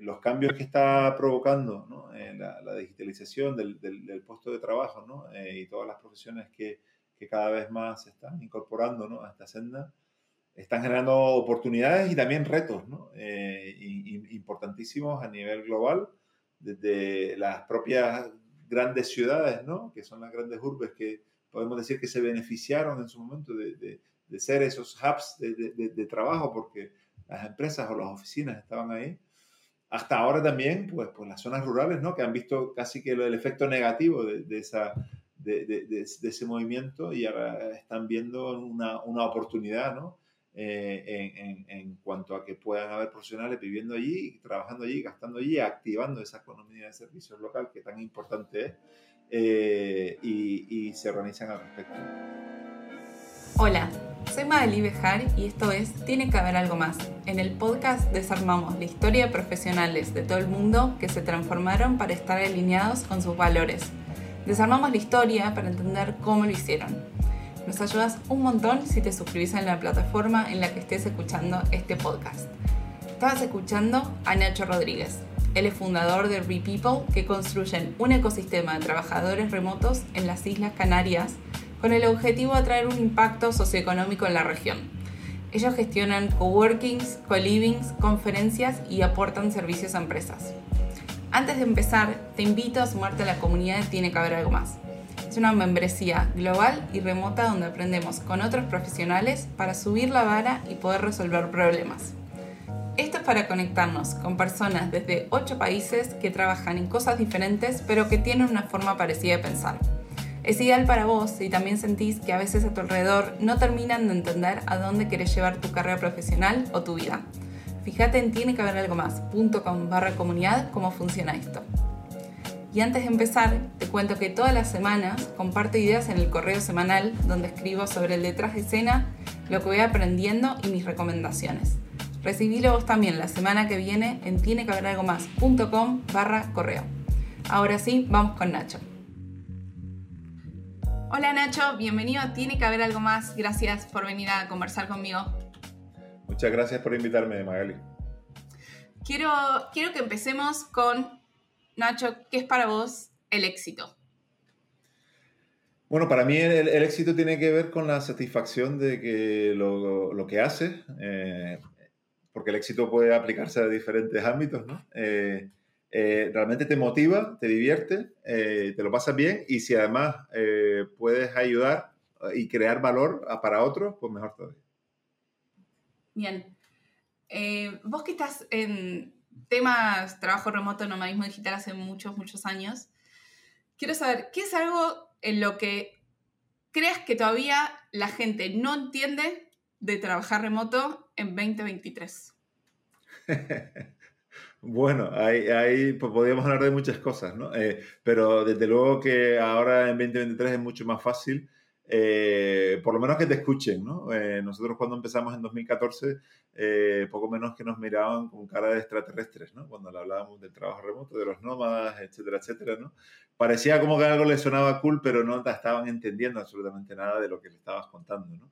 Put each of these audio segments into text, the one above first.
los cambios que está provocando ¿no? la, digitalización del, del, puesto de trabajo ¿no? y todas las profesiones que, que, cada vez más se están incorporando ¿no? a esta senda, están generando oportunidades y también retos ¿no? importantísimos a nivel global, desde las propias grandes ciudades, que son las grandes urbes que podemos decir que se beneficiaron en su momento de, de, ser esos hubs de, de, trabajo porque las empresas o las oficinas estaban ahí. Hasta ahora también, pues, pues las zonas rurales, ¿no? que han visto casi que el efecto negativo de, esa, de, ese movimiento y ahora están viendo una, una oportunidad ¿no? Eh, en, en, cuanto a que puedan haber profesionales viviendo allí, trabajando allí, gastando allí, activando esa economía de servicios local que tan importante es eh, y, se organizan al respecto. Hola, soy Madeli Bejar y esto es Tiene que haber algo más. En el podcast desarmamos la historia de profesionales de todo el mundo que se transformaron para estar alineados con sus valores. Desarmamos la historia para entender cómo lo hicieron. Nos ayudas un montón si te suscribís en la plataforma en la que estés escuchando este podcast. Estabas escuchando a Nacho Rodríguez, él es fundador de RePeople, que construyen un ecosistema de trabajadores remotos en las Islas Canarias con el objetivo de traer un impacto socioeconómico en la región. Ellos gestionan coworkings, co-livings, conferencias y aportan servicios a empresas. Antes de empezar, te invito a sumarte a la comunidad Tiene que haber algo más. Es una membresía global y remota donde aprendemos con otros profesionales para subir la vara y poder resolver problemas. Esto es para conectarnos con personas desde 8 países que trabajan en cosas diferentes pero que tienen una forma parecida de pensar. Es ideal para vos si también sentís que a veces a tu alrededor no terminan de entender a dónde querés llevar tu carrera profesional o tu vida. Fíjate en tiene que haber algo más.com barra comunidad cómo funciona esto. Y antes de empezar, te cuento que todas las semanas comparto ideas en el correo semanal donde escribo sobre el detrás de escena, lo que voy aprendiendo y mis recomendaciones. Recibílo vos también la semana que viene en más.com barra correo. Ahora sí, vamos con Nacho. Hola Nacho, bienvenido Tiene que haber algo más. Gracias por venir a conversar conmigo. Muchas gracias por invitarme, Magali. Quiero, quiero que empecemos con, Nacho, ¿qué es para vos el éxito? Bueno, para mí el, éxito tiene que ver con la satisfacción de que lo, lo que haces, eh, porque el éxito puede aplicarse a diferentes ámbitos, ¿no? Eh, eh, realmente te motiva, te divierte, eh, te lo pasas bien y si además puedes ayudar y crear valor para otros, pues mejor todavía. Bien. vos que estás en temas trabajo remoto, nomadismo digital hace muchos, muchos años, quiero saber, ¿qué es algo en lo que creas que todavía la gente no entiende de trabajar remoto en 2023? Bueno, ahí, pues podríamos hablar de muchas cosas, ¿no? Eh, pero desde luego que ahora en 2023 es mucho más fácil, eh, por lo menos que te escuchen, ¿no? Eh, nosotros cuando empezamos en 2014, poco menos que nos miraban con cara de extraterrestres, ¿no? Cuando hablábamos del trabajo remoto, de los nómadas, etcétera, etcétera, ¿no? Parecía como que algo le sonaba cool, pero no estaban entendiendo absolutamente nada de lo que le estabas contando, ¿no?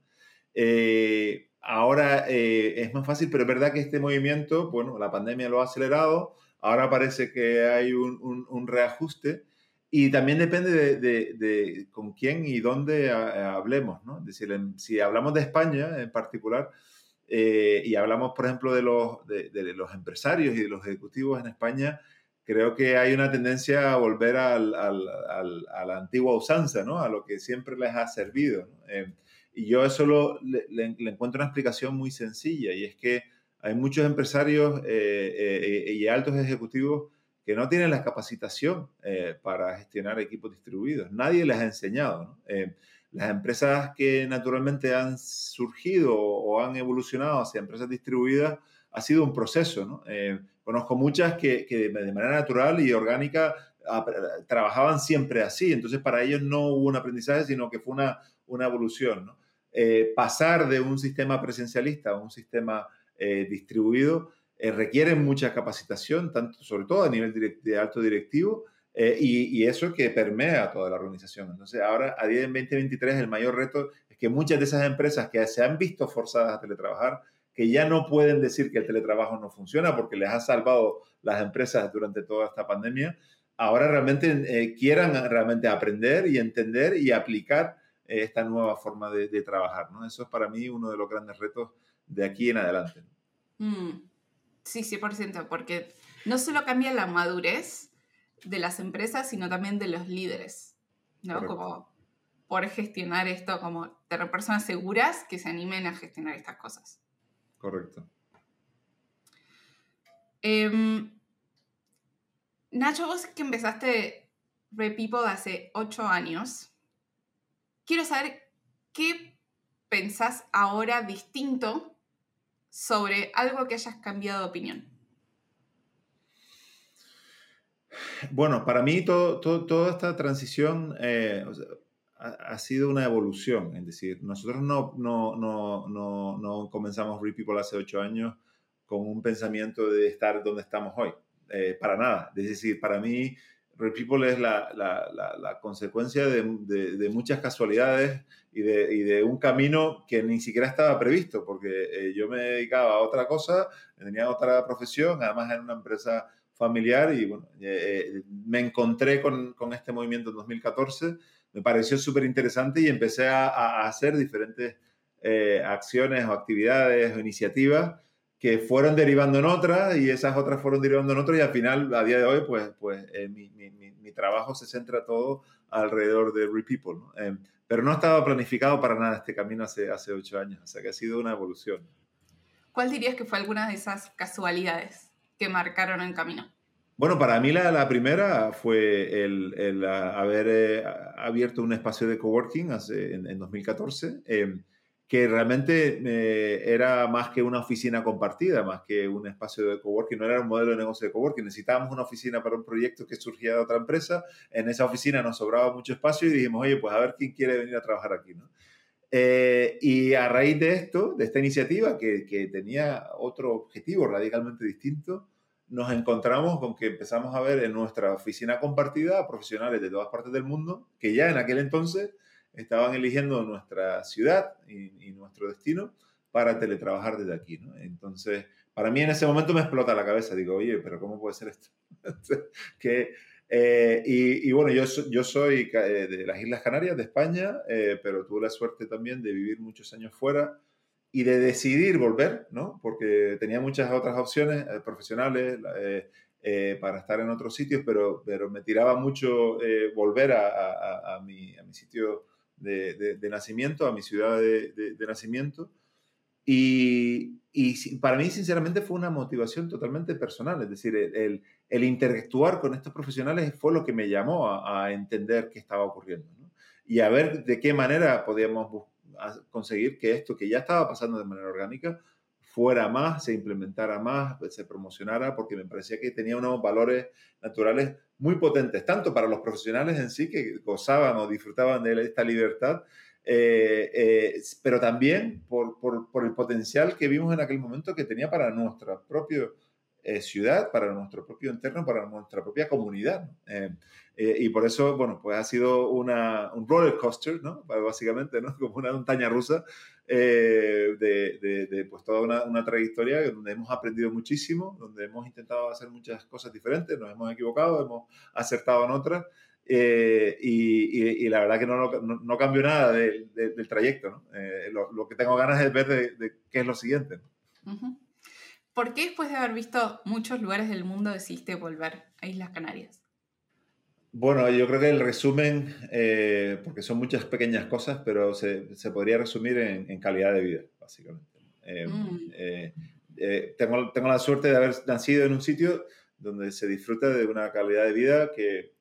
Ahora eh, es más fácil, pero es verdad que este movimiento, bueno, la pandemia lo ha acelerado, ahora parece que hay un, reajuste y también depende de, con quién y dónde hablemos, ¿no? Es decir, si hablamos de España en particular eh, y hablamos, por ejemplo, de los, de, los empresarios y de los ejecutivos en España, creo que hay una tendencia a volver al, a la antigua usanza, ¿no? A lo que siempre les ha servido. ¿no? Y yo eso lo, le, encuentro una explicación muy sencilla y es que hay muchos empresarios eh, eh, y altos ejecutivos que no tienen la capacitación eh, para gestionar equipos distribuidos. Nadie les ha enseñado. las empresas que naturalmente han surgido o han evolucionado hacia empresas distribuidas ha sido un proceso. conozco muchas que, que, de manera natural y orgánica trabajaban siempre así. Entonces para ellos no hubo un aprendizaje, sino que fue una, una evolución. ¿no? Eh, pasar de un sistema presencialista a un sistema eh, distribuido eh, requiere mucha capacitación, tanto, sobre todo a nivel de alto directivo, y, eso que permea toda la organización. Entonces, ahora, a día de 2023, el mayor reto es que muchas de esas empresas que se han visto forzadas a teletrabajar, que ya no pueden decir que el teletrabajo no funciona porque les ha salvado las empresas durante toda esta pandemia, ahora realmente eh, quieran realmente aprender y entender y aplicar eh, esta nueva forma de, trabajar. ¿no? Eso es para mí uno de los grandes retos de aquí en adelante. Mm. Sí, 100%, porque no solo cambia la madurez de las empresas, sino también de los líderes, ¿no? Como por gestionar esto, como tener personas seguras que se animen a gestionar estas cosas. Correcto. Em, Nacho, vos que empezaste Repeople hace ocho años, quiero saber qué pensás ahora distinto sobre algo que hayas cambiado de opinión. Bueno, para mí toda esta transición eh, ha, sido una evolución. Es decir, nosotros no, no, no, no comenzamos Read People hace ocho años con un pensamiento de estar donde estamos hoy. Eh, para nada. Es decir, para mí, Real es la, consecuencia de, muchas casualidades y de, un camino que ni siquiera estaba previsto, porque eh, yo me dedicaba a otra cosa, tenía otra profesión, además en una empresa familiar y bueno, eh, me encontré con, este movimiento en 2014, me pareció súper interesante y empecé a hacer diferentes acciones o actividades o iniciativas que fueron derivando en otras y esas otras fueron derivando en otras y al final, a día de hoy, pues, pues eh, mi, mi, mi, trabajo se centra todo alrededor de RePeople. ¿no? Eh, pero no estaba planificado para nada este camino hace, hace ocho años, o sea que ha sido una evolución. ¿Cuál dirías que fue alguna de esas casualidades que marcaron el camino? Bueno, para mí la, la primera fue el, el haber eh, abierto un espacio de coworking hace, en, en 2014 que realmente eh, era más que una oficina compartida, más que un espacio de coworking, no era un modelo de negocio de coworking, necesitábamos una oficina para un proyecto que surgía de otra empresa, en esa oficina nos sobraba mucho espacio y dijimos, oye, pues a ver quién quiere venir a trabajar aquí, ¿no? Eh, y a raíz de esto, de esta iniciativa que, que tenía otro objetivo radicalmente distinto, nos encontramos con que empezamos a ver en nuestra oficina compartida profesionales de todas partes del mundo que ya en aquel entonces estaban eligiendo nuestra ciudad y, nuestro destino para teletrabajar desde aquí. ¿no? Entonces, para mí en ese momento me explota la cabeza. Digo, oye, pero ¿cómo puede ser esto? que, eh, y, bueno, yo, yo soy eh, de las Islas Canarias, de España, eh, pero tuve la suerte también de vivir muchos años fuera y de decidir volver, ¿no? Porque tenía muchas otras opciones profesionales para estar en otros sitios, pero, pero me tiraba mucho volver a, a, a, mi, a mi sitio de, nacimiento, a mi ciudad de, nacimiento. Y, y, para mí, sinceramente, fue una motivación totalmente personal. Es decir, el, el, interactuar con estos profesionales fue lo que me llamó a, entender qué estaba ocurriendo. Y a ver de qué manera podíamos conseguir que esto que ya estaba pasando de manera orgánica fuera más, se implementara más, se promocionara, porque me parecía que tenía unos valores naturales muy potentes, tanto para los profesionales en sí, que gozaban o disfrutaban de esta libertad, eh, eh, pero también por, por, por, el potencial que vimos en aquel momento que tenía para nuestra propia eh, ciudad, para nuestro propio interno, para nuestra propia comunidad. y por eso, bueno, pues ha sido una, un roller coaster, ¿no? Básicamente, ¿no? Como una montaña rusa de, de, de, pues toda una, una, trayectoria donde hemos aprendido muchísimo, donde hemos intentado hacer muchas cosas diferentes, nos hemos equivocado, hemos acertado en otras. Eh, y, y, la verdad que no, no, no cambió nada del trayecto. ¿no? Eh, lo, lo, que tengo ganas es ver de, qué es lo siguiente. ¿Por qué después de haber visto muchos lugares del mundo decidiste volver a Islas Canarias? Bueno, yo creo que el resumen, eh, porque son muchas pequeñas cosas, pero se, se podría resumir en, en, calidad de vida, básicamente. Mm. tengo, tengo la suerte de haber nacido en un sitio donde se disfruta de una calidad de vida que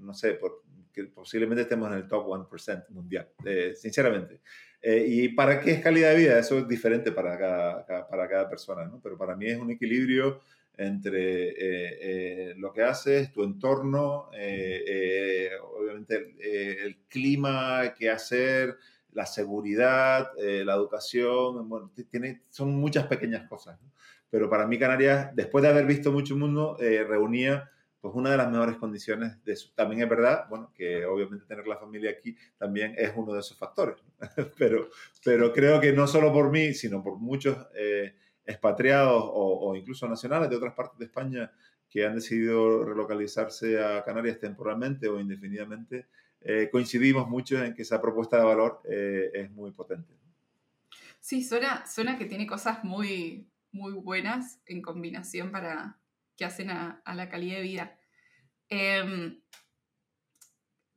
no sé, por, que posiblemente estemos en el top 1% mundial, eh, sinceramente. Eh, ¿Y para qué es calidad de vida? Eso es diferente para cada, para cada persona, ¿no? Pero para mí es un equilibrio entre eh, lo que haces, tu entorno, obviamente el, clima, qué hacer, la seguridad, la educación, bueno, tiene, son muchas pequeñas cosas. ¿no? Pero para mí Canarias, después de haber visto mucho mundo, reunía pues una de las mejores condiciones de eso. También es verdad, bueno, que obviamente tener la familia aquí también es uno de esos factores, pero, pero creo que no solo por mí, sino por muchos eh, expatriados o, incluso nacionales de otras partes de España que han decidido relocalizarse a Canarias temporalmente o indefinidamente, eh, coincidimos mucho en que esa propuesta de valor eh, es muy potente. Sí, suena, suena que tiene cosas muy, muy buenas en combinación para que hacen a, la calidad de vida. Em,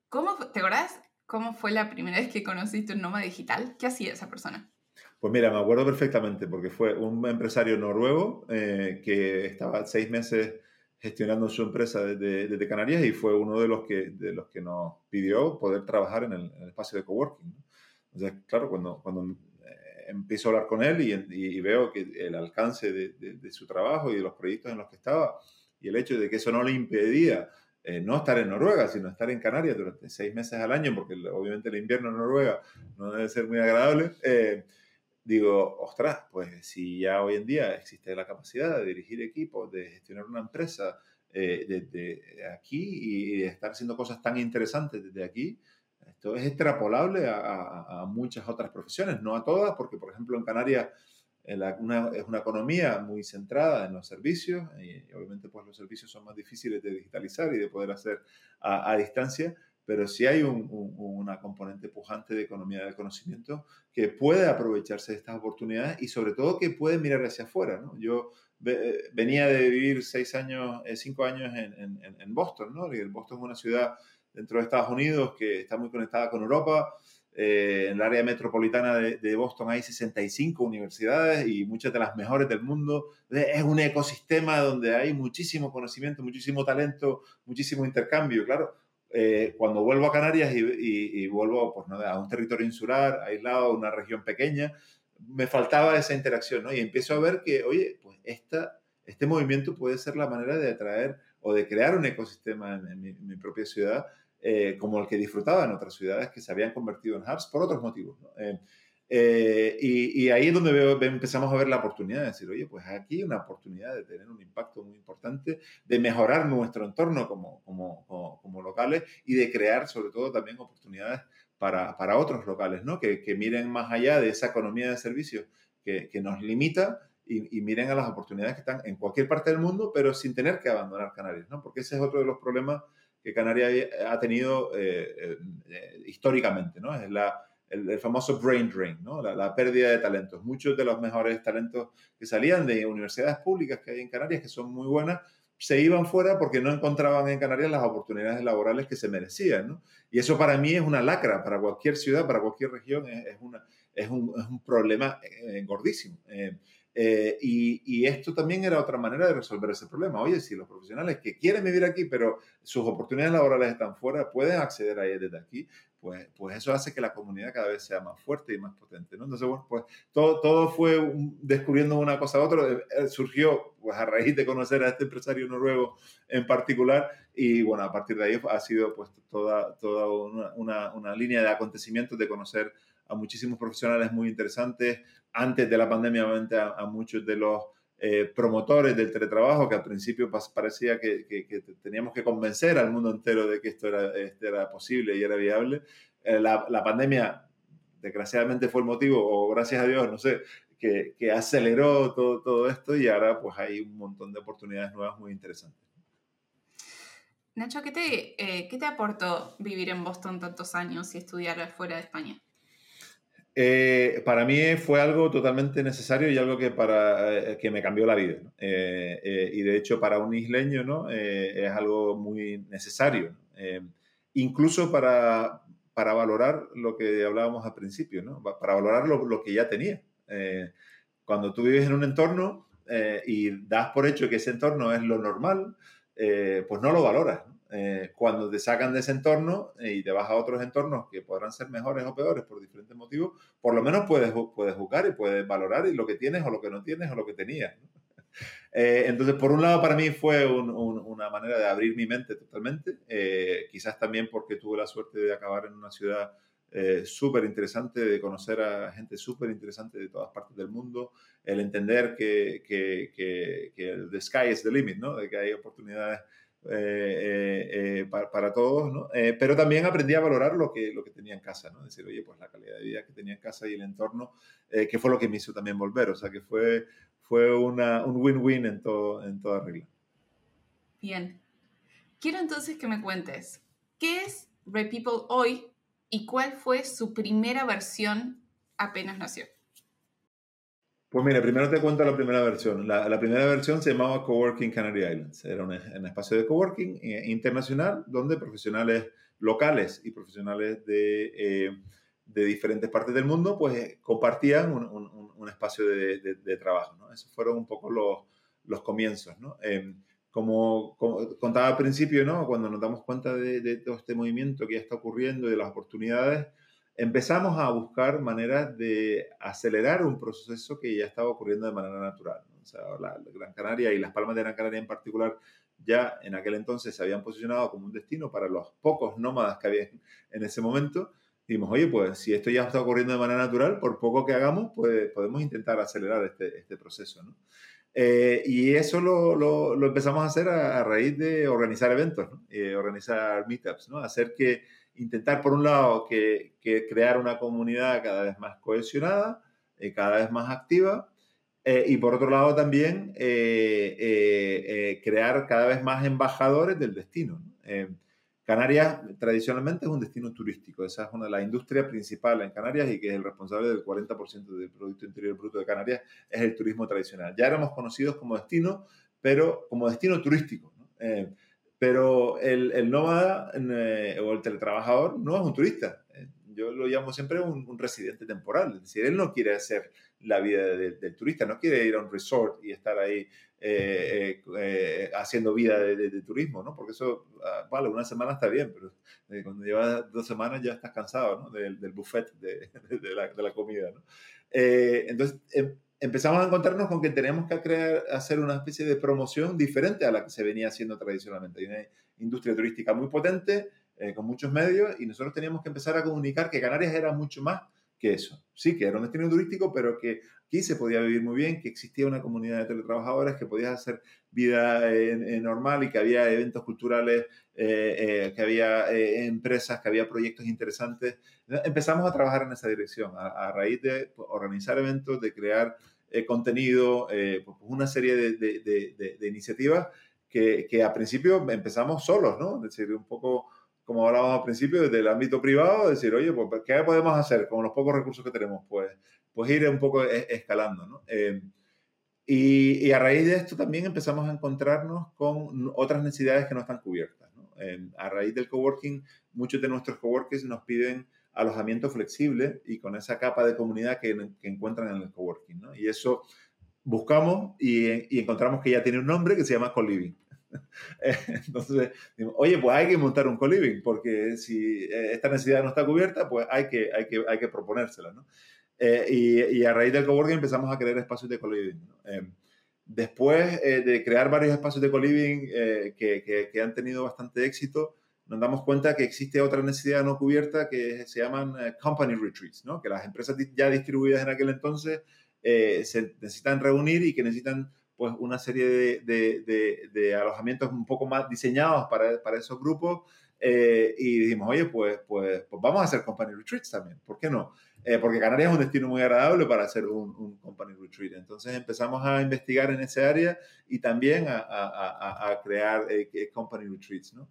¿cómo, ¿Te acordás cómo fue la primera vez que conociste un nómada digital? ¿Qué hacía esa persona? Pues mira, me acuerdo perfectamente porque fue un empresario noruego eh, que estaba seis meses gestionando su empresa desde, Canarias y fue uno de los, que, de los que nos pidió poder trabajar en el, espacio de coworking. Entonces, claro, cuando, cuando eh, empiezo a hablar con él y, veo que el alcance de, su trabajo y de los proyectos en los que estaba y el hecho de que eso no le impedía eh, no estar en Noruega, sino estar en Canarias durante seis meses al año, porque obviamente el invierno en Noruega no debe ser muy agradable, eh, digo, ostras, pues si ya hoy en día existe la capacidad de dirigir equipos, de gestionar una empresa eh, desde aquí y de estar haciendo cosas tan interesantes desde aquí, esto es extrapolable a, muchas otras profesiones, no a todas, porque por ejemplo en Canarias es una economía muy centrada en los servicios y, obviamente pues los servicios son más difíciles de digitalizar y de poder hacer a distancia, pero sí hay una componente pujante de economía del conocimiento que puede aprovecharse de estas oportunidades y sobre todo que puede mirar hacia afuera. ¿no? Yo venía de vivir seis años, eh, cinco años en, en, Boston, ¿no? Y Boston es una ciudad dentro de Estados Unidos que está muy conectada con Europa. Eh, en el área metropolitana de, de, Boston hay 65 universidades y muchas de las mejores del mundo. Es un ecosistema donde hay muchísimo conocimiento, muchísimo talento, muchísimo intercambio. Claro, eh, cuando vuelvo a Canarias y, vuelvo pues, a un territorio insular, aislado, a una región pequeña, me faltaba esa interacción, ¿no? Y empiezo a ver que, oye, pues esta, este movimiento puede ser la manera de atraer o de crear un ecosistema en, mi, propia ciudad, eh, como el que disfrutaba en otras ciudades que se habían convertido en hubs por otros motivos. ¿no? Eh, eh, y, ahí es donde empezamos a ver la oportunidad de decir, oye, pues aquí hay una oportunidad de tener un impacto muy importante, de mejorar nuestro entorno como, como, como, locales y de crear sobre todo también oportunidades para, para otros locales, ¿no? Que, que, miren más allá de esa economía de servicios que, que nos limita y, miren a las oportunidades que están en cualquier parte del mundo, pero sin tener que abandonar Canarias, ¿no? Porque ese es otro de los problemas que Canarias ha tenido eh, eh, históricamente, ¿no? Es la el, famoso brain drain, ¿no? La, pérdida de talentos. Muchos de los mejores talentos que salían de universidades públicas que hay en Canarias, que son muy buenas, se iban fuera porque no encontraban en Canarias las oportunidades laborales que se merecían. ¿no? Y eso para mí es una lacra, para cualquier ciudad, para cualquier región, es, una, es, un, es un, problema eh, gordísimo. Eh, y, esto también era otra manera de resolver ese problema. Oye, si los profesionales que quieren vivir aquí, pero sus oportunidades laborales están fuera, pueden acceder a desde aquí, pues, pues eso hace que la comunidad cada vez sea más fuerte y más potente. Entonces, bueno, pues todo, todo fue descubriendo una cosa a otra. Eh, surgió pues, a raíz de conocer a este empresario noruego en particular y bueno, a partir de ahí ha sido pues toda, toda una, una línea de acontecimientos de conocer a muchísimos profesionales muy interesantes. Antes de la pandemia, obviamente, a, muchos de los eh, promotores del teletrabajo, que al principio parecía que, teníamos que convencer al mundo entero de que esto era, era posible y era viable. Eh, la, la, pandemia, desgraciadamente, fue el motivo, o gracias a Dios, no sé, que, aceleró todo, todo esto y ahora pues hay un montón de oportunidades nuevas muy interesantes. Nacho, ¿qué te, eh, ¿qué te aportó vivir en Boston tantos años y estudiar fuera de España? Eh, para mí fue algo totalmente necesario y algo que, para, eh, que me cambió la vida. Eh, y de hecho para un isleño ¿no? es algo muy necesario, incluso para, para valorar lo que hablábamos al principio, ¿no? para valorar lo, lo, que ya tenía. cuando tú vives en un entorno y das por hecho que ese entorno es lo normal, pues no lo valoras. Eh, cuando te sacan de ese entorno eh, y te vas a otros entornos que podrán ser mejores o peores por diferentes motivos, por lo menos puedes, puedes y puedes valorar lo que tienes o lo que no tienes o lo que tenías. Eh, entonces, por un lado, para mí fue una manera de abrir mi mente totalmente, quizás también porque tuve la suerte de acabar en una ciudad súper interesante, de conocer a gente súper interesante de todas partes del mundo, el entender que, que, que, que, the sky is the limit, ¿no? de que hay oportunidades para, todos, ¿no? pero también aprendí a valorar lo que, lo que tenía en casa, ¿no? Decir, oye, pues la calidad de vida que tenía en casa y el entorno, que fue lo que me hizo también volver, o sea, que fue, fue una, un win-win en, en toda regla. Bien. Quiero entonces que me cuentes, ¿qué es Red People hoy y cuál fue su primera versión apenas nació? Pues mira, primero te cuento la primera versión. La, primera versión se llamaba Coworking Canary Islands. Era un, espacio de coworking eh, internacional donde profesionales locales y profesionales de, eh, de, diferentes partes del mundo pues compartían un, un, espacio de, de, trabajo. ¿no? Esos fueron un poco los, los comienzos. ¿no? Em, como, contaba al principio, ¿no? cuando nos damos cuenta de, todo este movimiento que ya está ocurriendo y de las oportunidades, empezamos a buscar maneras de acelerar un proceso que ya estaba ocurriendo de manera natural. O sea, la, Gran Canaria y las Palmas de Gran Canaria en particular ya en aquel entonces se habían posicionado como un destino para los pocos nómadas que había en ese momento. Dijimos, oye, pues si esto ya está ocurriendo de manera natural, por poco que hagamos, pues podemos intentar acelerar este, este proceso. ¿no? Eh, y eso lo, lo, empezamos a hacer a, raíz de organizar eventos, ¿no? Eh, organizar meetups, ¿no? hacer que, intentar por un lado que, crear una comunidad cada vez más cohesionada, eh, cada vez más activa, y por otro lado también crear cada vez más embajadores del destino. ¿no? Canarias tradicionalmente es un destino turístico, esa es una de las industrias principales en Canarias y que es el responsable del 40% del Producto Interior Bruto de Canarias, es el turismo tradicional. Ya éramos conocidos como destino, pero como destino turístico. Eh, pero el, nómada eh, o el teletrabajador no es un turista. Eh, yo lo llamo siempre un, residente temporal. Es decir, él no quiere hacer la vida del turista, no quiere ir a un resort y estar ahí eh, eh, eh, haciendo vida de, turismo, ¿no? Porque eso, ah, vale, una semana está bien, pero cuando llevas dos semanas ya estás cansado, ¿no? Del, buffet de, la, comida, ¿no? entonces, em, empezamos a encontrarnos con que teníamos que crear, hacer una especie de promoción diferente a la que se venía haciendo tradicionalmente. Hay una industria turística muy potente, con muchos medios, y nosotros teníamos que empezar a comunicar que Canarias era mucho más que eso. Sí, que era un destino turístico, pero que aquí se podía vivir muy bien, que existía una comunidad de teletrabajadores, que podías hacer vida normal y que había eventos culturales, eh, eh, que había eh, empresas, que había proyectos interesantes. Empezamos a trabajar en esa dirección, a, raíz de organizar eventos, de crear contenido, pues, pues, una serie de, de, de iniciativas que, que, a principio empezamos solos, ¿no? Es decir, un poco como hablábamos al principio, desde el ámbito privado, decir, oye, pues, ¿qué podemos hacer con los pocos recursos que tenemos? Pues, pues ir un poco escalando, ¿no? Eh, y, y, a raíz de esto también empezamos a encontrarnos con otras necesidades que no están cubiertas. ¿no? Eh, a raíz del coworking, muchos de nuestros coworkers nos piden alojamiento flexible y con esa capa de comunidad que, que encuentran en el coworking. ¿no? Y eso buscamos y, y, encontramos que ya tiene un nombre que se llama co-living. Entonces, oye, pues hay que montar un co-living, porque si eh, esta necesidad no está cubierta, pues hay que, hay que, hay que proponérsela, ¿no? Eh, y, y, a raíz del coworking empezamos a crear espacios de co-living. Eh, después de crear varios espacios de co-living que, que, han tenido bastante éxito, nos damos cuenta que existe otra necesidad no cubierta que se llaman company retreats, ¿no? Que las empresas ya distribuidas en aquel entonces se necesitan reunir y que necesitan pues una serie de, de, alojamientos un poco más diseñados para, para esos grupos eh, y dijimos, oye, pues, pues, pues, vamos a hacer company retreats también, ¿por qué no? Eh, porque Canarias es un destino muy agradable para hacer un, un, company retreat. Entonces empezamos a investigar en ese área y también a, a, a crear eh, company retreats, ¿no?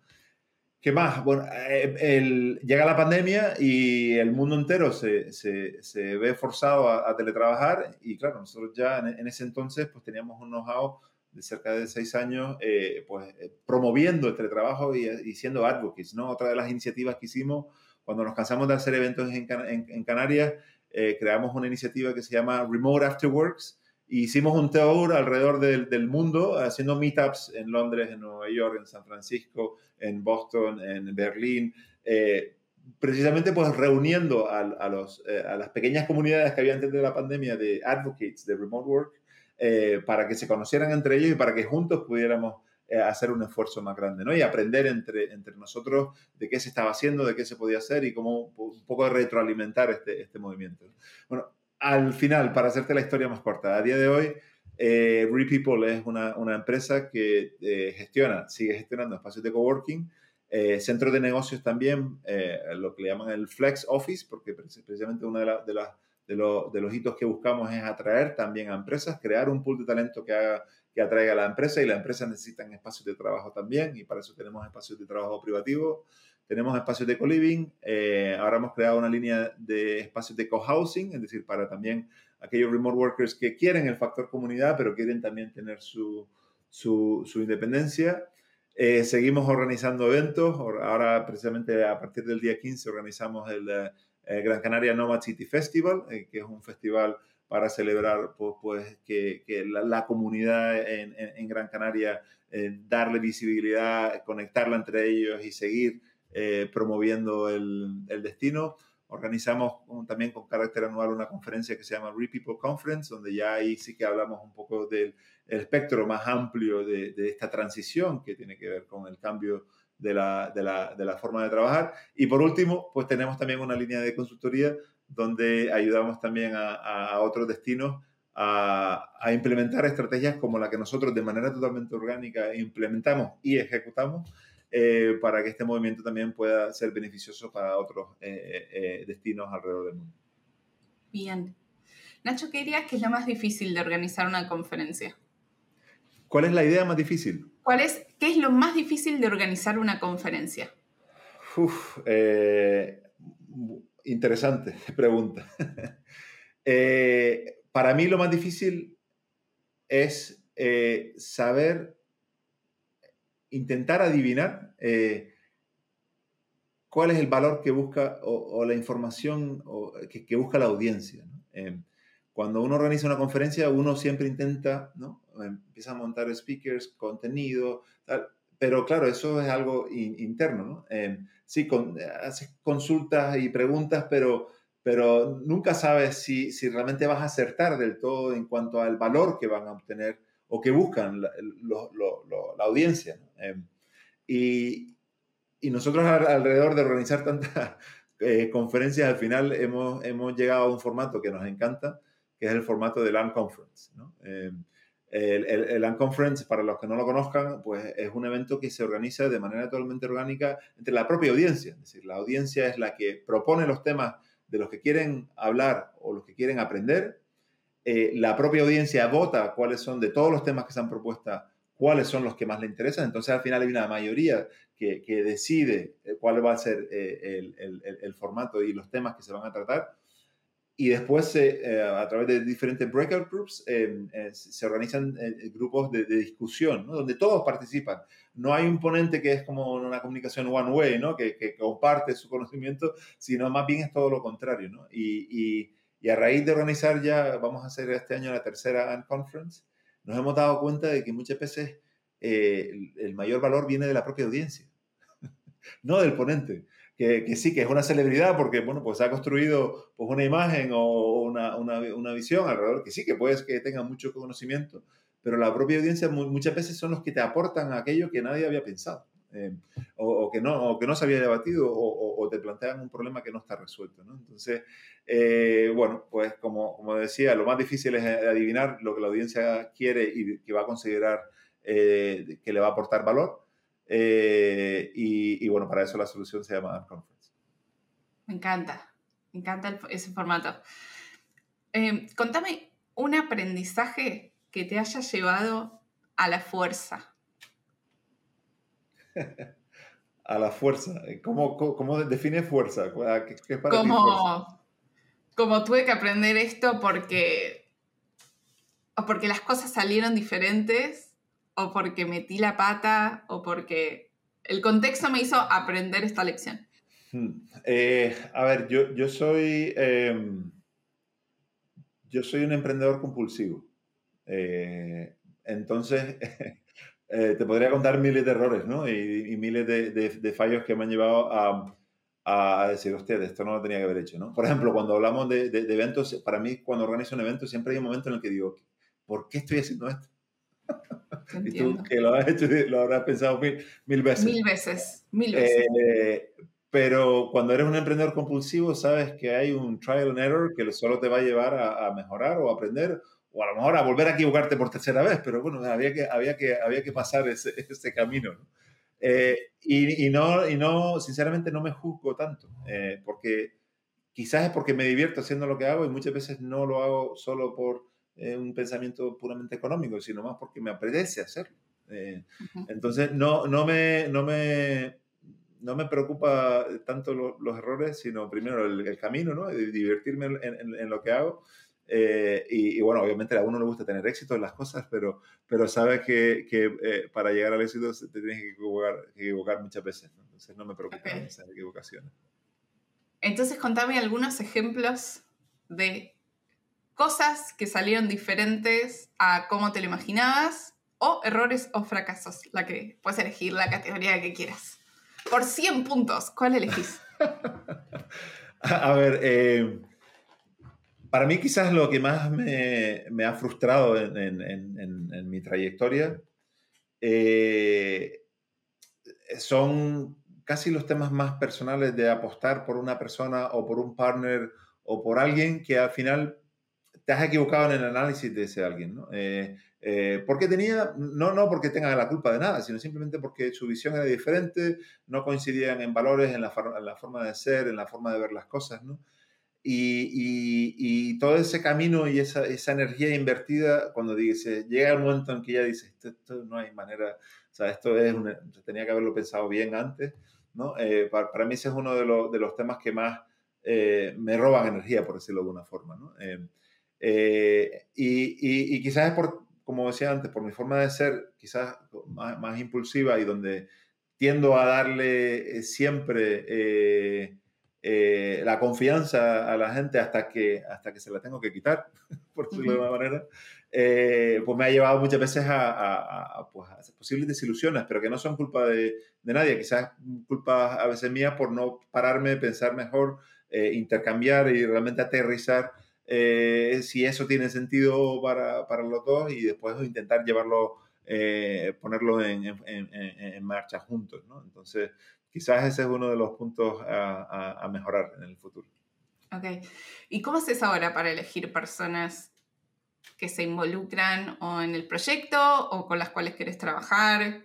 ¿Qué más? Bueno, eh, llega la pandemia y el mundo entero se, se, se ve forzado a, teletrabajar y claro, nosotros ya en, ese entonces pues teníamos un know-how de cerca de seis años eh, pues eh, promoviendo el teletrabajo y, y, siendo advocates, ¿no? Otra de las iniciativas que hicimos cuando nos cansamos de hacer eventos en, en, Canarias, creamos una iniciativa que se llama Remote Afterworks, hicimos un tour alrededor del, del, mundo, haciendo meetups en Londres, en Nueva York, en San Francisco, en Boston, en Berlín, eh, precisamente pues reuniendo a, a, los, eh, a, las pequeñas comunidades que había antes de la pandemia de advocates de remote work, eh, para que se conocieran entre ellos y para que juntos pudiéramos hacer un esfuerzo más grande, ¿no? Y aprender entre, entre nosotros de qué se estaba haciendo, de qué se podía hacer y cómo un poco retroalimentar este, este movimiento. Bueno, al final, para hacerte la historia más corta, a día de hoy Eh, RePeople es una, una empresa que eh, gestiona, sigue gestionando espacios de coworking, eh, centros de negocios también, eh, lo que le llaman el Flex Office, porque precisamente uno de, de, de, los hitos que buscamos es atraer también a empresas, crear un pool de talento que, haga, que atraiga a la empresa y la empresa necesitan espacios de trabajo también y para eso tenemos espacios de trabajo privativo, tenemos espacios de co-living, eh, ahora hemos creado una línea de espacios de co-housing, es decir, para también aquellos remote workers que quieren el factor comunidad, pero quieren también tener su, su, su independencia. Eh, seguimos organizando eventos. Ahora, precisamente a partir del día 15, organizamos el eh, Gran Canaria Nomad City Festival, eh, que es un festival para celebrar pues, pues que, que la, la, comunidad en, en, en Gran Canaria, eh, darle visibilidad, conectarla entre ellos y seguir promoviendo el, el destino. Organizamos también con carácter anual una conferencia que se llama Repeople Conference, donde ya ahí sí que hablamos un poco del espectro más amplio de, de, esta transición que tiene que ver con el cambio de la, de, la, de la, forma de trabajar. Y por último, pues tenemos también una línea de consultoría donde ayudamos también a, a otros destinos a, a, implementar estrategias como la que nosotros de manera totalmente orgánica implementamos y ejecutamos eh, para que este movimiento también pueda ser beneficioso para otros eh, eh, destinos alrededor del mundo. Bien. Nacho, ¿qué dirías que es lo más difícil de organizar una conferencia? ¿Cuál es la idea más difícil? ¿Cuál es, ¿Qué es lo más difícil de organizar una conferencia? Uf, eh, interesante pregunta. eh, para mí lo más difícil es eh, saber, intentar adivinar eh, cuál es el valor que busca o, la información que, busca la audiencia. Eh, cuando uno organiza una conferencia, uno siempre intenta, ¿no? Empieza a montar speakers, contenido, pero claro, eso es algo in, interno, ¿no? Eh, sí, con, haces consultas y preguntas, pero, pero nunca sabes si, si, realmente vas a acertar del todo en cuanto al valor que van a obtener o que buscan la, lo, lo, lo, la audiencia. Eh, y, y, nosotros alrededor de organizar tantas eh, conferencias, al final hemos, hemos llegado a un formato que nos encanta, que es el formato de LAN Conference. ¿no? Eh, el, el, el, LAN Conference, para los que no lo conozcan, pues es un evento que se organiza de manera totalmente orgánica entre la propia audiencia. Es decir, la audiencia es la que propone los temas de los que quieren hablar o los que quieren aprender. Eh, la propia audiencia vota cuáles son, de todos los temas que se han propuesto, cuáles son los que más le interesan. Entonces, al final hay una mayoría que, que decide cuál va a ser eh, el, el, formato y los temas que se van a tratar y después eh, a través de diferentes breakout groups eh, eh, se organizan eh, grupos de, discusión, donde todos participan. No hay un ponente que es como una comunicación one way, ¿no? que, que comparte su conocimiento, sino más bien es todo lo contrario. ¿no? Y, y, a raíz de organizar ya, vamos a hacer este año la tercera conference, nos hemos dado cuenta de que muchas veces el, el mayor valor viene de la propia audiencia, no del ponente que, que, sí, que es una celebridad porque, bueno, pues ha construido pues, una imagen o una, una, una, visión alrededor, que sí, que puedes que tenga mucho conocimiento, pero la propia audiencia muchas veces son los que te aportan aquello que nadie había pensado. Eh, o, que no, o que no se había debatido o, o, te plantean un problema que no está resuelto. Entonces, eh, bueno, pues como, decía, lo más difícil es adivinar lo que la audiencia quiere y que va a considerar eh, que le va a aportar valor eh, y, bueno, para eso la solución se llama Conference. Me encanta, me encanta ese formato. Eh, contame un aprendizaje que te haya llevado a la fuerza. A la fuerza. ¿Cómo, cómo, cómo define fuerza? ¿Qué, qué para como, fuerza? como tuve que aprender esto porque, porque las cosas salieron diferentes o porque metí la pata o porque el contexto me hizo aprender esta lección? Hmm. Eh, a ver, yo, yo soy eh, yo soy un emprendedor compulsivo. Eh, entonces, eh, te podría contar miles de errores, ¿no? Y, y miles de, de, de, fallos que me han llevado a, a decir, hostia, esto no lo tenía que haber hecho, ¿no? Por ejemplo, cuando hablamos de, de eventos, para mí, cuando organizo un evento, siempre hay un momento en el que digo, ¿por qué estoy haciendo esto? Y tú que lo has hecho, lo habrás pensado mil, mil veces. Mil veces, mil veces. Eh, pero cuando eres un emprendedor compulsivo, sabes que hay un trial and error que solo te va a llevar a, a mejorar o a aprender o a lo mejor a volver a equivocarte por tercera vez, pero bueno, había que, había que, había que pasar ese, ese camino. ¿no? Eh, y, y, no, y no, sinceramente no me juzgo tanto, eh, porque quizás es porque me divierto haciendo lo que hago y muchas veces no lo hago solo por eh, un pensamiento puramente económico, sino más porque me apetece hacerlo. Entonces, no, no, me, no, me, no me preocupa tanto los errores, sino primero el, camino, ¿no? divertirme en, en, lo que hago eh, y, bueno, obviamente a uno le gusta tener éxito en las cosas, pero, pero sabes que, que eh, para llegar al éxito te tienes que equivocar, equivocar muchas veces. Entonces no me preocupa esas equivocaciones. Entonces contame algunos ejemplos de cosas que salieron diferentes a cómo te lo imaginabas, o errores o fracasos, la que puedes elegir la categoría que quieras. Por 100 puntos, ¿cuál elegís? a ver, eh, para mí quizás lo que más me, ha frustrado en, mi trayectoria eh, son casi los temas más personales de apostar por una persona o por un partner o por alguien que al final te has equivocado en el análisis de ese alguien. ¿no? Eh, eh, porque tenía, no, no porque tenga la culpa de nada, sino simplemente porque su visión era diferente, no coincidían en valores, en la, en la forma de ser, en la forma de ver las cosas. ¿no? Y, y, todo ese camino y esa, esa, energía invertida, cuando dice, llega un momento en que ya dice, esto, no hay manera, o sea, esto es, tenía que haberlo pensado bien antes, ¿no? Eh, para, para, mí ese es uno de, los, de los temas que más eh, me roban energía, por decirlo de alguna forma, ¿no? Eh, y, y, quizás es por, como decía antes, por mi forma de ser, quizás más, más impulsiva y donde tiendo a darle siempre eh, la confianza a la gente hasta que, hasta que se la tengo que quitar, por decirlo de alguna manera, eh, pues me ha llevado muchas veces a, pues a, posibles desilusiones, pero que no son culpa de, de, nadie, quizás culpa a veces mía por no pararme, pensar mejor, eh, intercambiar y realmente aterrizar si eso tiene sentido para, para, los dos y después intentar llevarlo, ponerlo en, en, en, marcha juntos, ¿no? Entonces, quizás ese es uno de los puntos a, mejorar en el futuro. Ok. ¿Y cómo haces ahora para elegir personas que se involucran o en el proyecto o con las cuales quieres trabajar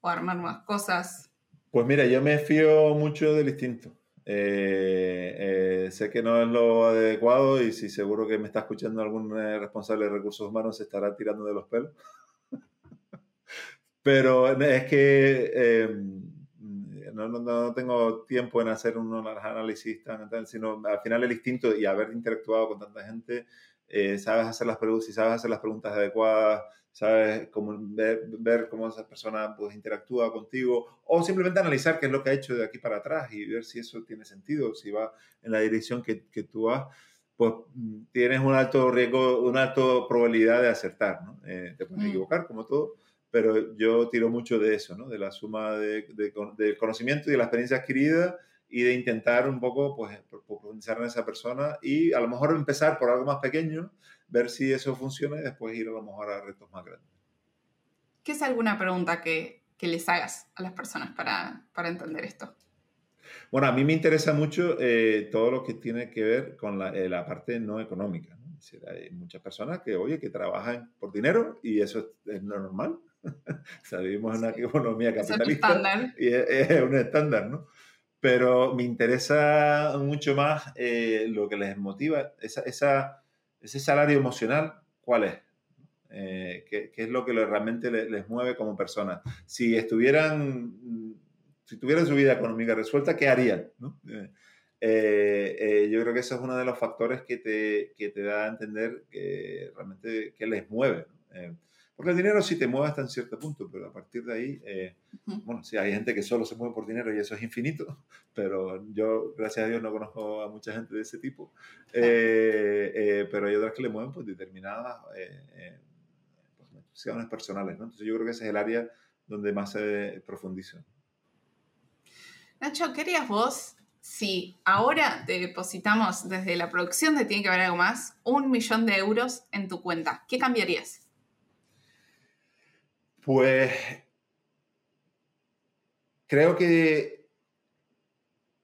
o armar nuevas cosas? Pues mira, yo me fío mucho del instinto. Eh, eh, sé que no es lo adecuado y si seguro que me está escuchando algún eh, responsable de recursos humanos se estará tirando de los pelos. Pero es que no, no, no, tengo tiempo en hacer unos análisis tan, sino al final el instinto y haber interactuado con tanta gente, eh, sabes hacer las preguntas, si sabes hacer las preguntas adecuadas, sabes cómo ver, ver, cómo esa persona pues, interactúa contigo, o simplemente analizar qué es lo que ha hecho de aquí para atrás y ver si eso tiene sentido, si va en la dirección que, que tú vas, pues mm, tienes un alto riesgo, una alta probabilidad de acertar, ¿no? Eh, te puedes mm. equivocar, como todo, pero yo tiro mucho de eso, ¿no? de la suma de, del conocimiento y de la experiencia adquirida y de intentar un poco pues, profundizar en esa persona y a lo mejor empezar por algo más pequeño, ver si eso funciona y después ir a lo mejor a retos más grandes. ¿Qué es alguna pregunta que, que les hagas a las personas para, para, entender esto? Bueno, a mí me interesa mucho eh, todo lo que tiene que ver con la, eh, la parte no económica. ¿no? Es decir, hay muchas personas que, oye, que trabajan por dinero y eso es, es normal o vivimos en una economía capitalista y es, un estándar, ¿no? Pero me interesa mucho más eh, lo que les motiva, esa, esa, ese salario emocional, ¿cuál es? Eh, ¿qué, ¿qué, es lo que realmente les, mueve como personas? Si estuvieran, si tuvieran su vida económica resuelta, ¿qué harían? ¿no? Eh, yo creo que eso es uno de los factores que te, que te da a entender que realmente qué les mueve. ¿no? Porque el dinero sí te mueve hasta en cierto punto, pero a partir de ahí, eh, bueno, sí, hay gente que solo se mueve por dinero y eso es infinito, pero yo, gracias a Dios, no conozco a mucha gente de ese tipo. Eh, eh, pero hay otras que le mueven pues determinadas pues, personales, ¿no? Entonces yo creo que ese es el área donde más se profundiza. Nacho, ¿qué harías vos si ahora te depositamos desde la producción de Tiene que haber algo más un millón de euros en tu cuenta? ¿Qué cambiarías? Pues creo que,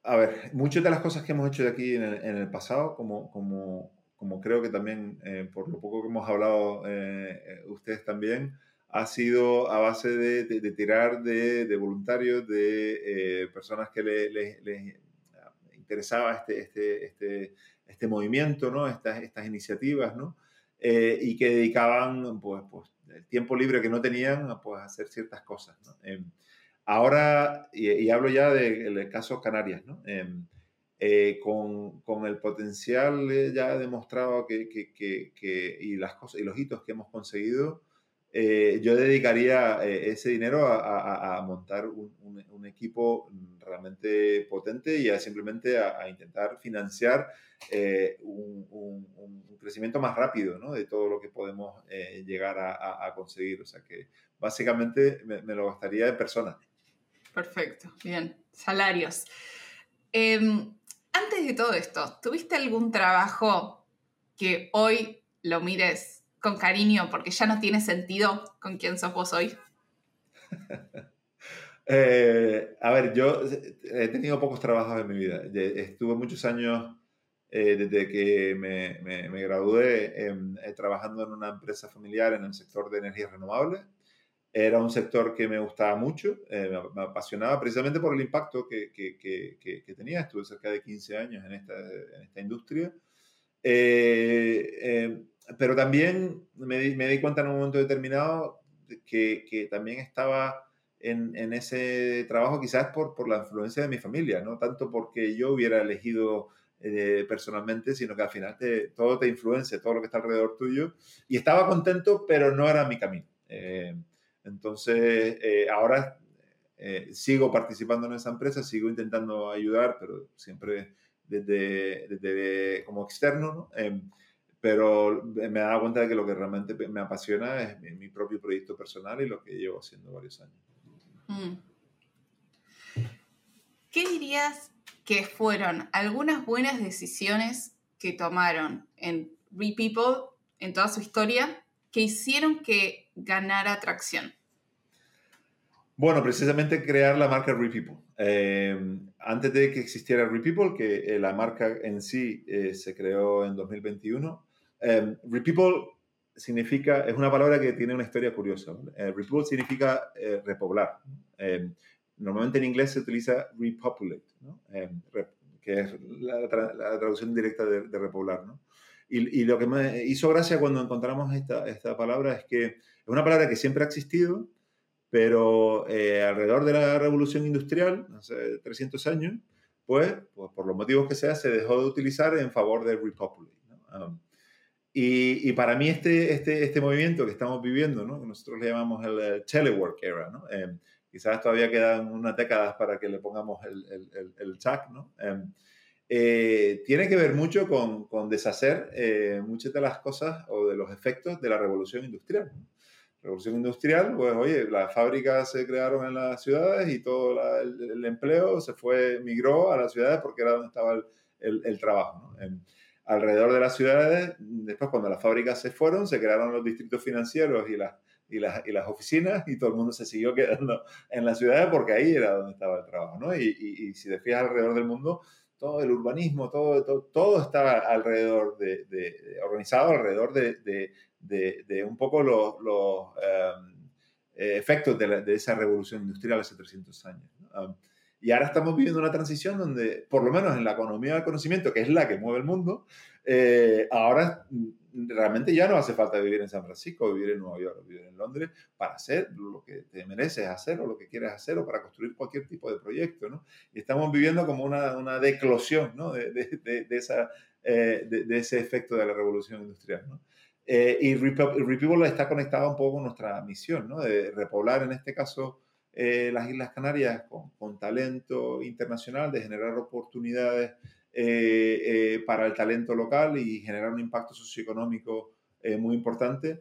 a ver, muchas de las cosas que hemos hecho de aquí en el, pasado, como, como, como creo que también, eh, por lo poco que hemos hablado ustedes también, ha sido a base de, tirar de, voluntarios, de personas que les interesaba este, este, este, este movimiento, ¿no? estas, estas iniciativas, ¿no? y que dedicaban pues, pues, el tiempo libre que no tenían pues, hacer ciertas cosas. ¿no? Ahora, y, hablo ya del caso Canarias. Em, eh, con, con, el potencial ya demostrado que, que, que, y, las cosas, y los hitos que hemos conseguido, eh, yo dedicaría eh, ese dinero a, montar un, equipo realmente potente y a simplemente a, intentar financiar un, un, crecimiento más rápido ¿no? de todo lo que podemos llegar a, conseguir. O sea que básicamente me, lo gastaría en personas. Perfecto, bien. Salarios. Em, antes de todo esto, ¿tuviste algún trabajo que hoy lo mires con cariño porque ya no tiene sentido con quién sos vos hoy? Eh, a ver, yo he tenido pocos trabajos en mi vida. Estuve muchos años eh, desde que me, me, gradué em, eh, trabajando en una empresa familiar en el sector de energías renovables. Era un sector que me gustaba mucho, eh, me, apasionaba precisamente por el impacto que, que, que, tenía. Estuve cerca de 15 años en esta, en esta industria. Eh, eh, pero también me di, me di, cuenta en un momento determinado que, también estaba en, en, ese trabajo quizás por, por la influencia de mi familia, no tanto porque yo hubiera elegido personalmente, sino que al final te, todo te influencia, todo lo que está alrededor tuyo. Y estaba contento, pero no era mi camino. Entonces, eh, ahora eh, sigo participando en esa empresa, sigo intentando ayudar, pero siempre desde, desde como externo, ¿no? Em, pero me he dado cuenta de que lo que realmente me apasiona es mi, propio proyecto personal y lo que llevo haciendo varios años. Mm. ¿Qué dirías que fueron algunas buenas decisiones que tomaron en RePeople en toda su historia que hicieron que ganara atracción? Bueno, precisamente crear la marca RePeople. Eh, antes de que existiera RePeople, que eh, la marca en sí eh, se creó en 2021, eh, RePeople significa, es una palabra que tiene una historia curiosa. RePeople significa repoblar. normalmente en inglés se utiliza repopulate, ¿no? que es la, traducción directa de, repoblar. ¿no? Y, lo que me hizo gracia cuando encontramos esta, esta palabra es que es una palabra que siempre ha existido, pero eh, alrededor de la revolución industrial, hace 300 años, pues, pues, por los motivos que sea, se dejó de utilizar en favor del repopulate. Um, y, y, para mí este, este, este movimiento que estamos viviendo, ¿no? que nosotros le llamamos el, telework era, ¿no? Em, quizás todavía quedan unas décadas para que le pongamos el, el, el, chat, ¿no? Em, eh, tiene que ver mucho con, con deshacer eh, muchas de las cosas o de los efectos de la revolución industrial. Revolución industrial, pues oye, las fábricas se crearon en las ciudades y todo el, empleo se fue, migró a las ciudades porque era donde estaba el, el trabajo. ¿no? Alrededor de las ciudades, después cuando las fábricas se fueron, se crearon los distritos financieros y las, y las, y las oficinas y todo el mundo se siguió quedando en las ciudades porque ahí era donde estaba el trabajo. ¿no? Y, y, y si te fijas alrededor del mundo, todo el urbanismo, todo, todo, todo estaba alrededor de, de, organizado alrededor de, de un poco los, los em, efectos de, esa revolución industrial hace 300 años. Y ahora estamos viviendo una transición donde, por lo menos en la economía del conocimiento, que es la que mueve el mundo, eh, ahora realmente ya no hace falta vivir en San Francisco, vivir en Nueva York, vivir en Londres para hacer lo que te mereces hacer o lo que quieres hacer o para construir cualquier tipo de proyecto, ¿no? Y estamos viviendo como una, una declosión, ¿no? De, de, de, esa, eh, de, ese efecto de la revolución industrial, ¿no? Eh, y Repeople está conectado un poco con nuestra misión, ¿no? De repoblar, en este caso, eh, las Islas Canarias con, con talento internacional, de generar oportunidades eh, eh, para el talento local y generar un impacto socioeconómico eh, muy importante.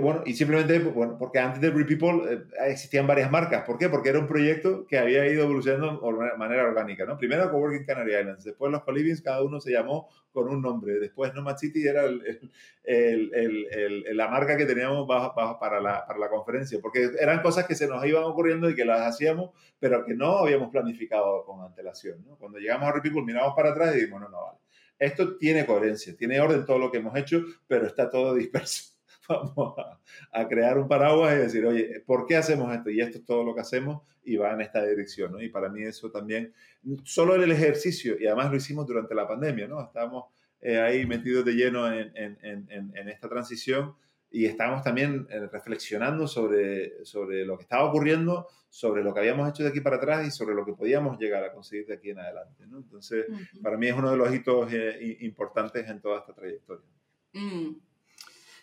Bueno, y simplemente, bueno, porque antes de Repeople existían varias marcas. ¿Por qué? Porque era un proyecto que había ido evolucionando de manera orgánica, ¿no? Primero Coworking Canary Islands, después los Colivings, cada uno se llamó con un nombre. Después Nomad City era el, el, el, la marca que teníamos bajo, para, la, para, la, conferencia, porque eran cosas que se nos iban ocurriendo y que las hacíamos, pero que no habíamos planificado con antelación. ¿no? Cuando llegamos a Repeople, miramos para atrás y dijimos, no, no vale. esto tiene coherencia, tiene orden todo lo que hemos hecho, pero está todo disperso. Vamos a, crear un paraguas y decir, oye, ¿por qué hacemos esto? Y esto es todo lo que hacemos y va en esta dirección, ¿no? Y para mí eso también, solo el ejercicio, y además lo hicimos durante la pandemia, ¿no? Estábamos eh, ahí metidos de lleno en, en, en, en esta transición y estábamos también eh, reflexionando sobre, sobre lo que estaba ocurriendo, sobre lo que habíamos hecho de aquí para atrás y sobre lo que podíamos llegar a conseguir de aquí en adelante. ¿no? Entonces, para mí es uno de los hitos eh, importantes en toda esta trayectoria. Mm.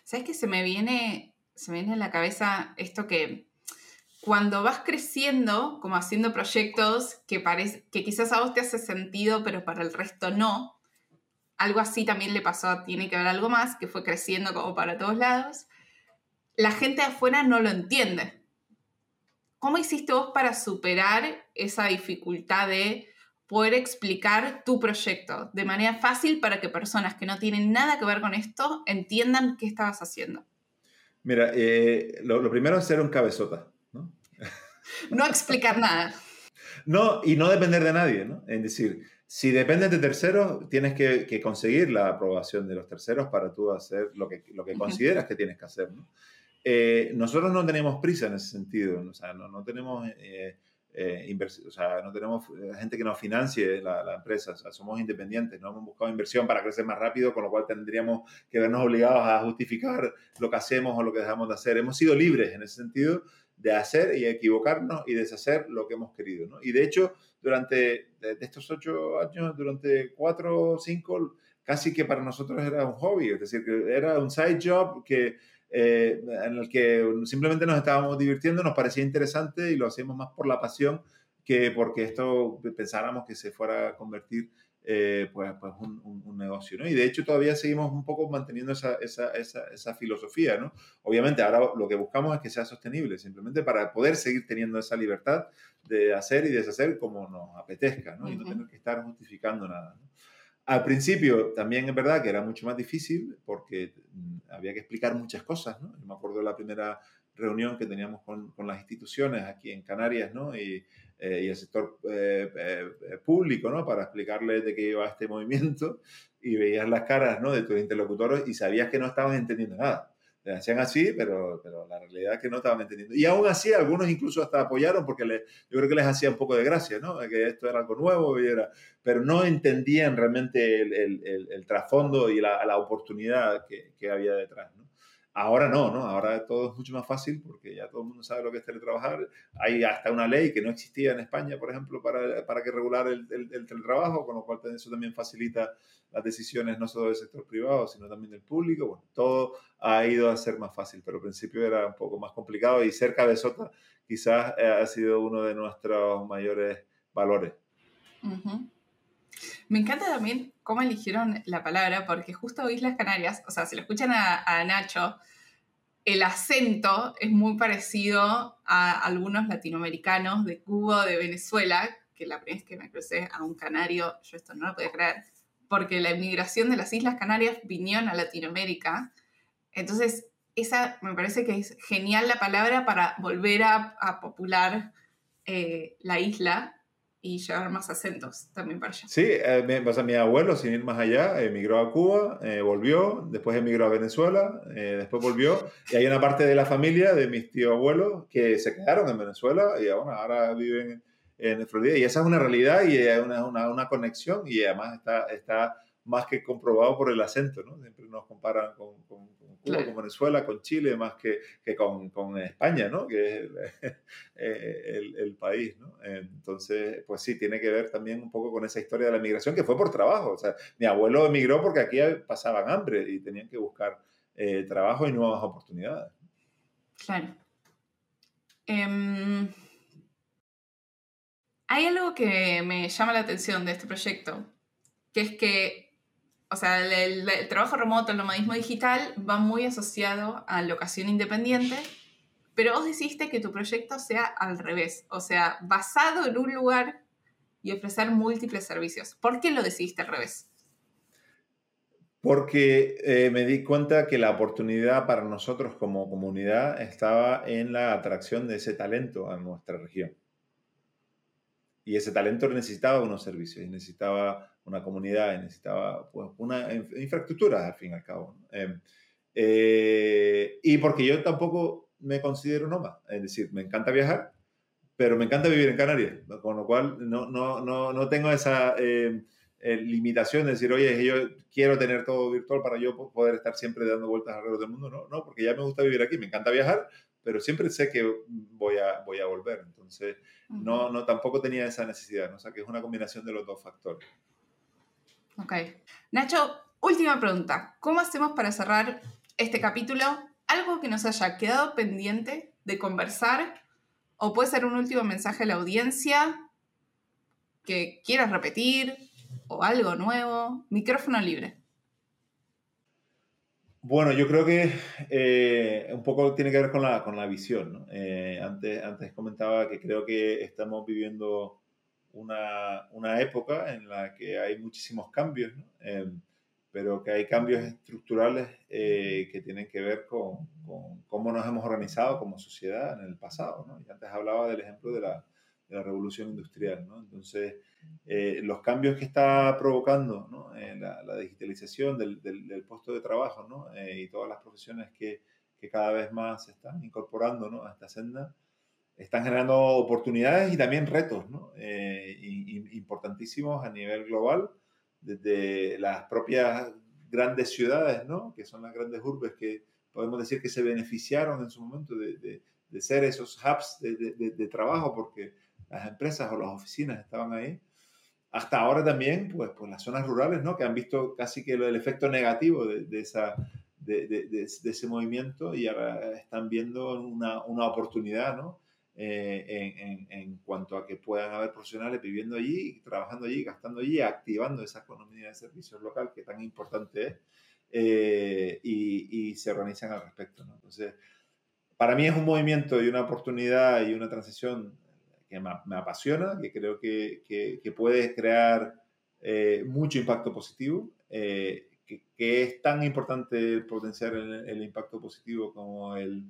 ¿Sabes que se me viene, se me viene a la cabeza esto que cuando vas creciendo, como haciendo proyectos que, parece, que quizás a vos te hace sentido, pero para el resto no, algo así también le pasó Tiene que ver algo más, que fue creciendo como para todos lados. La gente de afuera no lo entiende. ¿Cómo hiciste vos para superar esa dificultad de poder explicar tu proyecto de manera fácil para que personas que no tienen nada que ver con esto entiendan qué estabas haciendo? Mira, eh, lo, primero es ser un cabezota, ¿no? no explicar nada. No, y no depender de nadie, ¿no? Es decir, si dependes de terceros, tienes que, conseguir la aprobación de los terceros para tú hacer lo que, lo que consideras que tienes que hacer. ¿no? Eh, nosotros no tenemos prisa en ese sentido, o sea, no, no tenemos, eh, eh o sea, no tenemos gente que nos financie la, empresa, o sea, somos independientes, no hemos buscado inversión para crecer más rápido, con lo cual tendríamos que vernos obligados a justificar lo que hacemos o lo que dejamos de hacer. Hemos sido libres en ese sentido de hacer y equivocarnos y deshacer lo que hemos querido. ¿no? Y de hecho, durante estos ocho años, durante cuatro o cinco, casi que para nosotros era un hobby, es decir, que era un side job que, eh, en el que simplemente nos estábamos divirtiendo, nos parecía interesante y lo hacíamos más por la pasión que porque esto pensáramos que se fuera a convertir eh, pues, pues un, un, negocio, ¿no? Y de hecho todavía seguimos un poco manteniendo esa, esa, esa, esa, filosofía, ¿no? Obviamente ahora lo que buscamos es que sea sostenible, simplemente para poder seguir teniendo esa libertad de hacer y deshacer como nos apetezca, ¿no? Y no tener que estar justificando nada, ¿no? Al principio también es verdad que era mucho más difícil porque mm, había que explicar muchas cosas, ¿no? Yo me acuerdo de la primera reunión que teníamos con, con las instituciones aquí en Canarias, ¿no? Y eh, el sector eh, eh, público, ¿no? Para explicarles de qué iba este movimiento y veías las caras, ¿no? De tus interlocutores y sabías que no estaban entendiendo nada. Le hacían así, pero, pero la realidad es que no estaban entendiendo. Y aún así, algunos incluso hasta apoyaron porque le, yo creo que les hacía un poco de gracia, ¿no? Que esto era algo nuevo, y era, pero no entendían realmente el, el, el, trasfondo y la, la oportunidad que, que había detrás, ¿no? Ahora no, ¿no? Ahora todo es mucho más fácil porque ya todo el mundo sabe lo que es teletrabajar. Hay hasta una ley que no existía en España, por ejemplo, para, para que regular el, el, teletrabajo, con lo cual eso también facilita las decisiones no solo del sector privado, sino también del público. Bueno, todo ha ido a ser más fácil, pero al principio era un poco más complicado y ser cabezota quizás eh, ha sido uno de nuestros mayores valores. Me encanta también cómo eligieron la palabra, porque justo Islas Canarias, o sea, si lo escuchan a, Nacho, el acento es muy parecido a algunos latinoamericanos de Cuba, de Venezuela, que la primera vez que me crucé a un canario, yo esto no lo podía creer, porque la inmigración de las Islas Canarias vinieron a Latinoamérica. Entonces, esa me parece que es genial la palabra para volver a, popular eh, la isla y llevar más acentos también para allá. Sí, eh, mi, mi abuelo, sin ir más allá, emigró a Cuba, eh, volvió, después emigró a Venezuela, eh, después volvió, y hay una parte de la familia de mis tíos abuelos que se quedaron en Venezuela y bueno, ahora viven en Florida, y esa es una realidad y es una, una, una, conexión, y además está, está más que comprobado por el acento, ¿no? Siempre nos comparan con, con, Cuba, con Venezuela, con Chile, más que, que con, con, España, ¿no? Que es el, el, país, ¿no? Entonces, pues sí, tiene que ver también un poco con esa historia de la migración, que fue por trabajo. O sea, mi abuelo emigró porque aquí pasaban hambre y tenían que buscar eh, trabajo y nuevas oportunidades. Claro. Em, hay algo que me llama la atención de este proyecto, que es que o sea, el, trabajo remoto, el nomadismo digital va muy asociado a locación independiente, pero vos decidiste que tu proyecto sea al revés, o sea, basado en un lugar y ofrecer múltiples servicios. ¿Por qué lo decidiste al revés? Porque eh, me di cuenta que la oportunidad para nosotros como comunidad estaba en la atracción de ese talento a nuestra región. Y ese talento necesitaba unos servicios, necesitaba una comunidad, necesitaba pues, una infraestructura, al fin y al cabo. Em, eh, y porque yo tampoco me considero nómada, es decir, me encanta viajar, pero me encanta vivir en Canarias, con lo cual no, no, no, no tengo esa em, eh, limitación de decir, oye, yo quiero tener todo virtual para yo poder estar siempre dando vueltas alrededor del mundo. No, no, porque ya me gusta vivir aquí, me encanta viajar, pero siempre sé que voy a, voy a volver. Entonces, no, no, tampoco tenía esa necesidad, ¿no? o sea, que es una combinación de los dos factores. Ok. Nacho, última pregunta. ¿Cómo hacemos para cerrar este capítulo? Algo que nos haya quedado pendiente de conversar o puede ser un último mensaje a la audiencia que quieras repetir o algo nuevo. Micrófono libre. Bueno, yo creo que eh, un poco tiene que ver con la, con la visión. ¿no? Eh, antes, antes comentaba que creo que estamos viviendo una, una, época en la que hay muchísimos cambios, em, pero que hay cambios estructurales eh, que tienen que ver con, con, cómo nos hemos organizado como sociedad en el pasado. ¿no? Y antes hablaba del ejemplo de la, de la revolución industrial. ¿no? Entonces, eh, los cambios que está provocando ¿no? Eh, la, la, digitalización del, del, puesto de trabajo ¿no? y todas las profesiones que, que, cada vez más se están incorporando a esta senda, están generando oportunidades y también retos eh, importantísimos a nivel global, desde las propias grandes ciudades, que son las grandes urbes que podemos decir que se beneficiaron en su momento de, de, de ser esos hubs de, de, trabajo porque las empresas o las oficinas estaban ahí. Hasta ahora también, pues, pues las zonas rurales, ¿no? que han visto casi que el efecto negativo de, esa, de, ese movimiento y ahora están viendo una, una oportunidad, ¿no? Eh, en, en, cuanto a que puedan haber profesionales viviendo allí, trabajando allí, gastando allí, activando esa economía de servicios local que tan importante es eh, y, y, se organizan al respecto. ¿no? Entonces, para mí es un movimiento y una oportunidad y una transición me, apasiona, que creo que, que, que puede crear eh, mucho impacto positivo. que, que, es tan importante potenciar el, impacto positivo como el,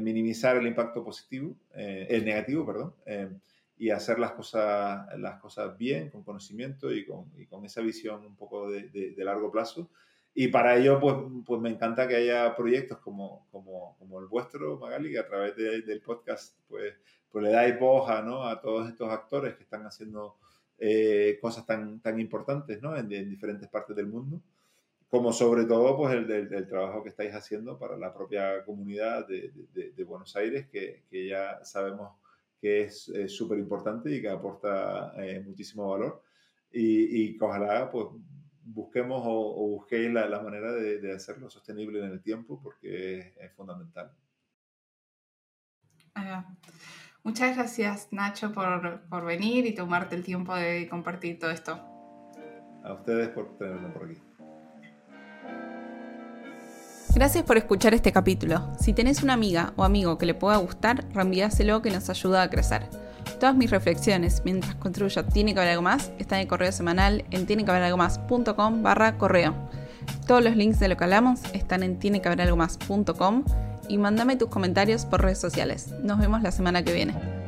minimizar el impacto positivo, eh, el negativo, perdón, eh, y hacer las cosas, las cosas bien, con conocimiento y con, con esa visión un poco de, largo plazo. Y para ello, pues, pues me encanta que haya proyectos como, como, como el vuestro, Magali, que a través de, del podcast pues, pues le dais voz a, ¿no? a todos estos actores que están haciendo eh, cosas tan, tan importantes ¿no? en, en diferentes partes del mundo como sobre todo pues el del, trabajo que estáis haciendo para la propia comunidad de, de, Buenos Aires, que, que, ya sabemos que es súper importante y que aporta eh, muchísimo valor. Y, y, que ojalá pues busquemos o, busquéis la, la manera de, hacerlo sostenible en el tiempo porque es, fundamental. Muchas gracias Nacho por, por venir y tomarte el tiempo de compartir todo esto. A ustedes por tenerme por aquí. Gracias por escuchar este capítulo. Si tenés una amiga o amigo que le pueda gustar, reenvíaselo que nos ayuda a crecer. Todas mis reflexiones mientras construyo Tiene que haber algo más están en el correo semanal en tienequehaberalgomás.com barra correo. Todos los links de lo que hablamos están en tienequehaberalgomás.com y mándame tus comentarios por redes sociales. Nos vemos la semana que viene.